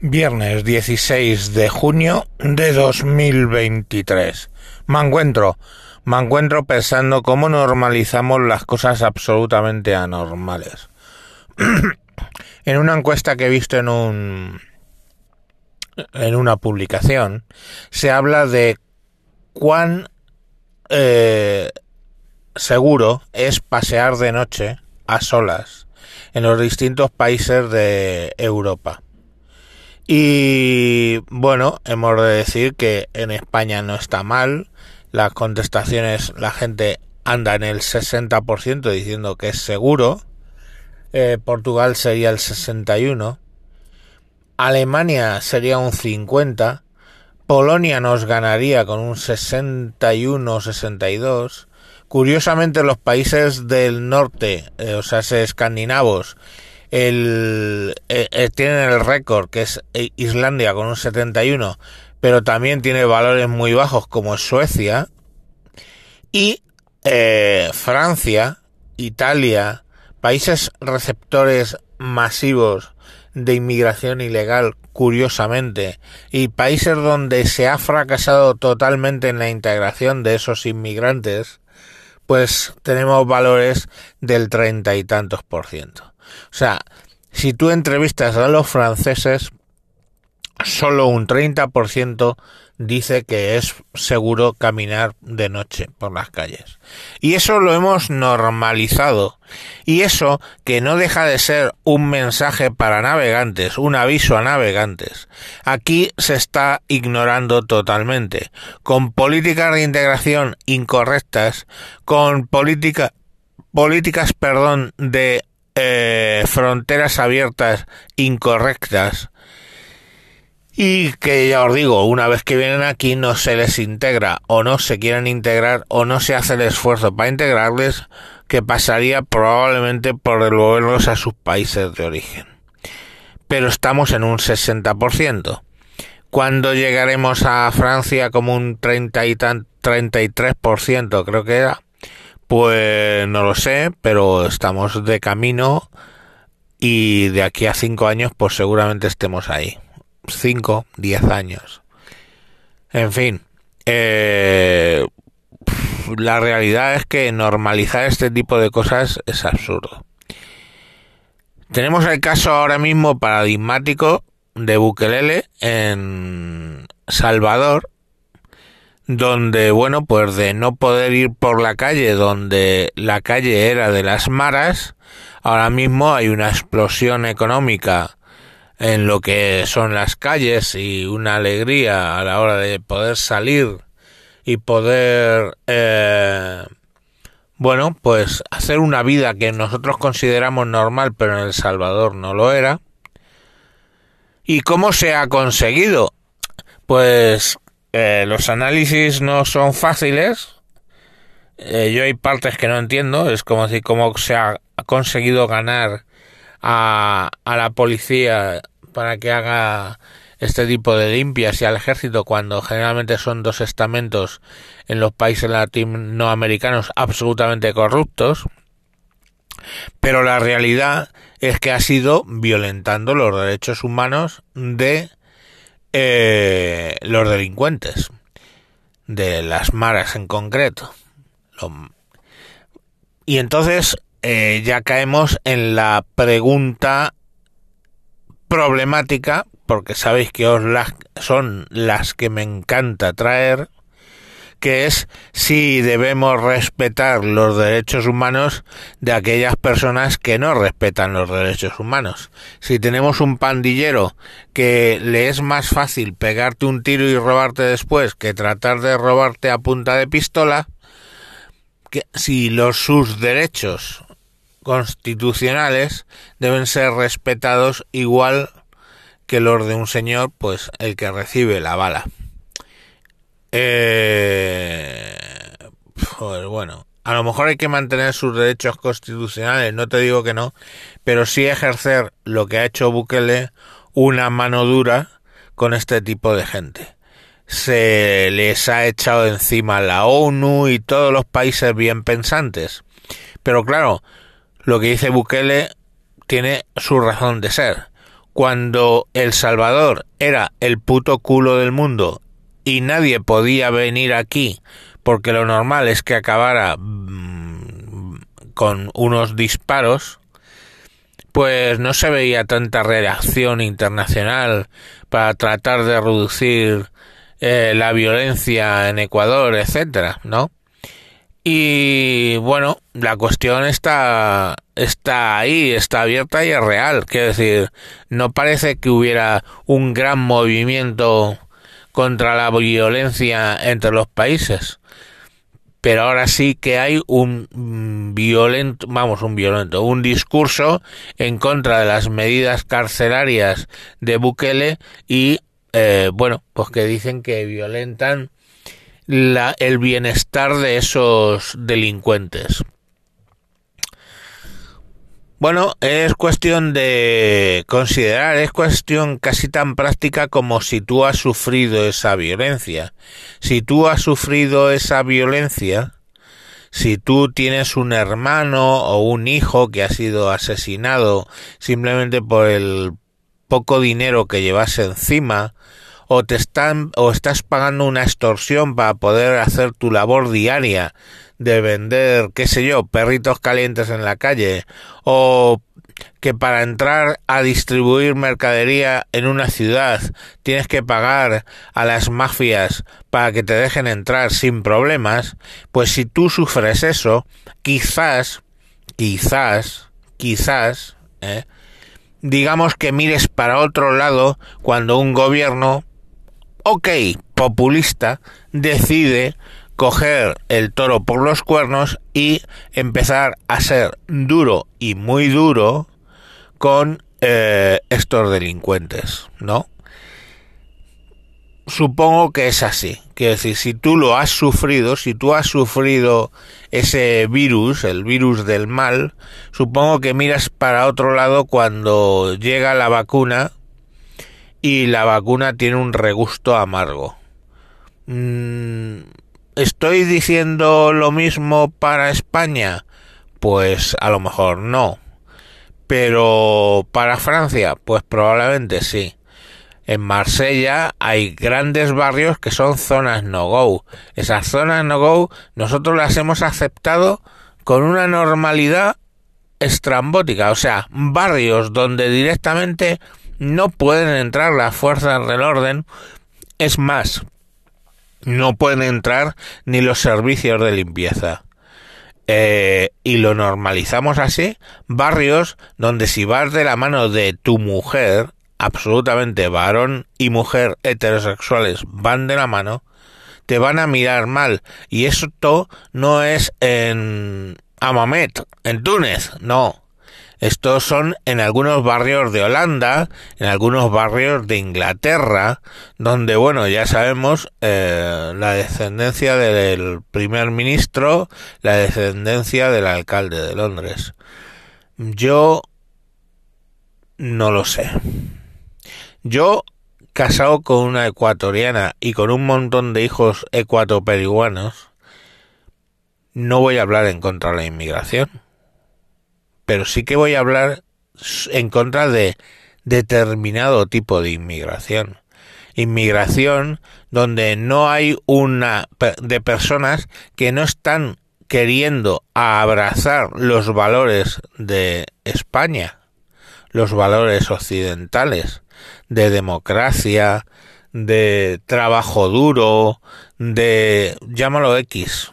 Viernes 16 de junio de 2023. Me encuentro, me encuentro pensando cómo normalizamos las cosas absolutamente anormales. en una encuesta que he visto en un en una publicación se habla de cuán eh, seguro es pasear de noche a solas en los distintos países de Europa. Y bueno, hemos de decir que en España no está mal. Las contestaciones, la gente anda en el 60% diciendo que es seguro. Eh, Portugal sería el 61%. Alemania sería un 50%. Polonia nos ganaría con un 61-62%. Curiosamente los países del norte, eh, o sea, escandinavos, el, eh, eh, tienen el récord que es Islandia con un 71, pero también tiene valores muy bajos como Suecia y Francia, Italia, países receptores masivos de inmigración ilegal, curiosamente, y países donde se ha fracasado totalmente en la integración de esos inmigrantes, pues tenemos valores del treinta y tantos por ciento. O sea, si tú entrevistas a los franceses, solo un 30% dice que es seguro caminar de noche por las calles. Y eso lo hemos normalizado. Y eso que no deja de ser un mensaje para navegantes, un aviso a navegantes. Aquí se está ignorando totalmente. Con políticas de integración incorrectas, con política, políticas, perdón, de eh, fronteras abiertas incorrectas y que ya os digo, una vez que vienen aquí no se les integra o no se quieren integrar o no se hace el esfuerzo para integrarles que pasaría probablemente por devolverlos a sus países de origen. Pero estamos en un 60%. ¿Cuándo llegaremos a Francia como un 30 y tan, 33% creo que era? Pues no lo sé, pero estamos de camino y de aquí a cinco años pues seguramente estemos ahí. 5, 10 años. En fin, eh, la realidad es que normalizar este tipo de cosas es absurdo. Tenemos el caso ahora mismo paradigmático de Bukelele en Salvador, donde, bueno, pues de no poder ir por la calle donde la calle era de las maras, ahora mismo hay una explosión económica en lo que son las calles y una alegría a la hora de poder salir y poder eh, bueno pues hacer una vida que nosotros consideramos normal pero en El Salvador no lo era. Y cómo se ha conseguido pues eh, los análisis no son fáciles. Eh, yo hay partes que no entiendo. Es como decir cómo se ha conseguido ganar a, a la policía para que haga este tipo de limpias y al ejército cuando generalmente son dos estamentos en los países latinoamericanos absolutamente corruptos. Pero la realidad es que ha sido violentando los derechos humanos de eh, los delincuentes de las maras en concreto. Y entonces eh, ya caemos en la pregunta problemática, porque sabéis que os son las que me encanta traer, que es si debemos respetar los derechos humanos de aquellas personas que no respetan los derechos humanos. Si tenemos un pandillero que le es más fácil pegarte un tiro y robarte después que tratar de robarte a punta de pistola, que si los sus derechos constitucionales deben ser respetados igual que los de un señor, pues el que recibe la bala. Eh, pues bueno, a lo mejor hay que mantener sus derechos constitucionales, no te digo que no, pero sí ejercer lo que ha hecho Bukele, una mano dura con este tipo de gente. Se les ha echado encima la ONU y todos los países bien pensantes. Pero claro, lo que dice Bukele tiene su razón de ser. cuando El Salvador era el puto culo del mundo y nadie podía venir aquí porque lo normal es que acabara mm, con unos disparos, pues no se veía tanta reacción internacional para tratar de reducir eh, la violencia en Ecuador, etcétera, ¿no? Y bueno, la cuestión está, está ahí, está abierta y es real. Quiero decir, no parece que hubiera un gran movimiento contra la violencia entre los países. Pero ahora sí que hay un violento, vamos, un violento, un discurso en contra de las medidas carcelarias de Bukele y, eh, bueno, pues que dicen que violentan la, el bienestar de esos delincuentes. Bueno, es cuestión de considerar, es cuestión casi tan práctica como si tú has sufrido esa violencia. Si tú has sufrido esa violencia, si tú tienes un hermano o un hijo que ha sido asesinado simplemente por el poco dinero que llevas encima, o te están o estás pagando una extorsión para poder hacer tu labor diaria de vender, qué sé yo, perritos calientes en la calle o que para entrar a distribuir mercadería en una ciudad tienes que pagar a las mafias para que te dejen entrar sin problemas, pues si tú sufres eso, quizás, quizás, quizás, ¿eh? digamos que mires para otro lado cuando un gobierno ok, populista, decide coger el toro por los cuernos y empezar a ser duro y muy duro con eh, estos delincuentes, ¿no? Supongo que es así. Quiero decir, si tú lo has sufrido, si tú has sufrido ese virus, el virus del mal, supongo que miras para otro lado cuando llega la vacuna y la vacuna tiene un regusto amargo. Mm, ¿Estoy diciendo lo mismo para España? Pues a lo mejor no. Pero para Francia, pues probablemente sí. En Marsella hay grandes barrios que son zonas no-go. Esas zonas no-go nosotros las hemos aceptado con una normalidad estrambótica. O sea, barrios donde directamente no pueden entrar las fuerzas del orden, es más, no pueden entrar ni los servicios de limpieza. Eh, y lo normalizamos así, barrios donde si vas de la mano de tu mujer, absolutamente varón y mujer heterosexuales van de la mano, te van a mirar mal. Y esto no es en Amamet, en Túnez, no. Estos son en algunos barrios de Holanda, en algunos barrios de Inglaterra, donde, bueno, ya sabemos eh, la descendencia del primer ministro, la descendencia del alcalde de Londres. Yo no lo sé. Yo, casado con una ecuatoriana y con un montón de hijos ecuatoperuanos, no voy a hablar en contra de la inmigración pero sí que voy a hablar en contra de determinado tipo de inmigración. Inmigración donde no hay una de personas que no están queriendo abrazar los valores de España, los valores occidentales, de democracia, de trabajo duro, de llámalo X,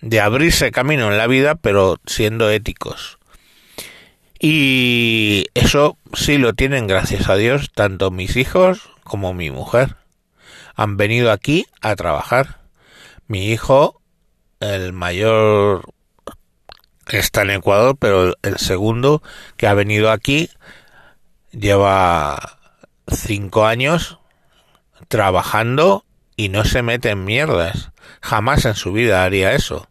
de abrirse camino en la vida pero siendo éticos. Y eso sí lo tienen, gracias a Dios, tanto mis hijos como mi mujer. Han venido aquí a trabajar. Mi hijo, el mayor, está en Ecuador, pero el segundo que ha venido aquí lleva cinco años trabajando y no se mete en mierdas. Jamás en su vida haría eso.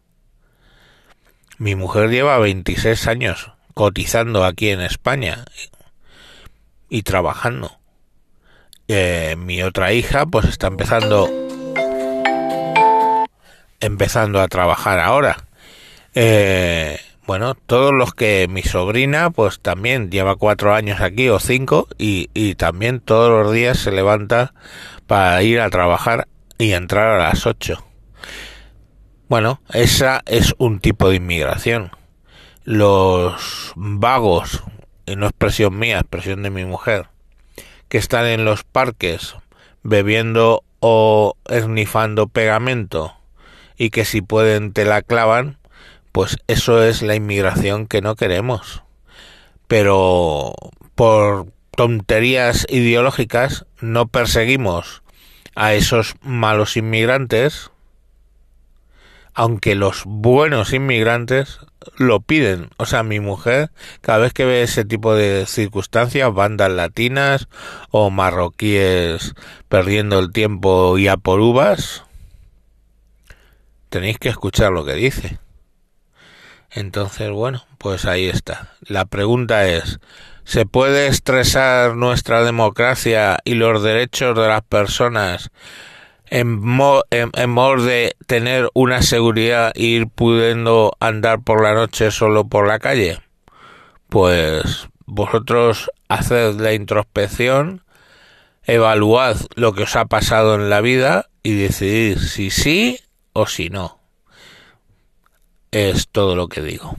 Mi mujer lleva 26 años cotizando aquí en España y trabajando. Eh, mi otra hija pues está empezando empezando a trabajar ahora. Eh, bueno, todos los que mi sobrina, pues también lleva cuatro años aquí o cinco y, y también todos los días se levanta para ir a trabajar y entrar a las ocho. Bueno, esa es un tipo de inmigración. Los vagos, y no expresión mía, expresión de mi mujer, que están en los parques bebiendo o esnifando pegamento y que si pueden te la clavan, pues eso es la inmigración que no queremos. Pero por tonterías ideológicas no perseguimos a esos malos inmigrantes, aunque los buenos inmigrantes lo piden. O sea, mi mujer, cada vez que ve ese tipo de circunstancias, bandas latinas o marroquíes perdiendo el tiempo y a por uvas, tenéis que escuchar lo que dice. Entonces, bueno, pues ahí está. La pregunta es, ¿se puede estresar nuestra democracia y los derechos de las personas en, modo de tener una seguridad e ir pudiendo andar por la noche solo por la calle? Pues vosotros haced la introspección, evaluad lo que os ha pasado en la vida y decidid si sí o si no. Es todo lo que digo.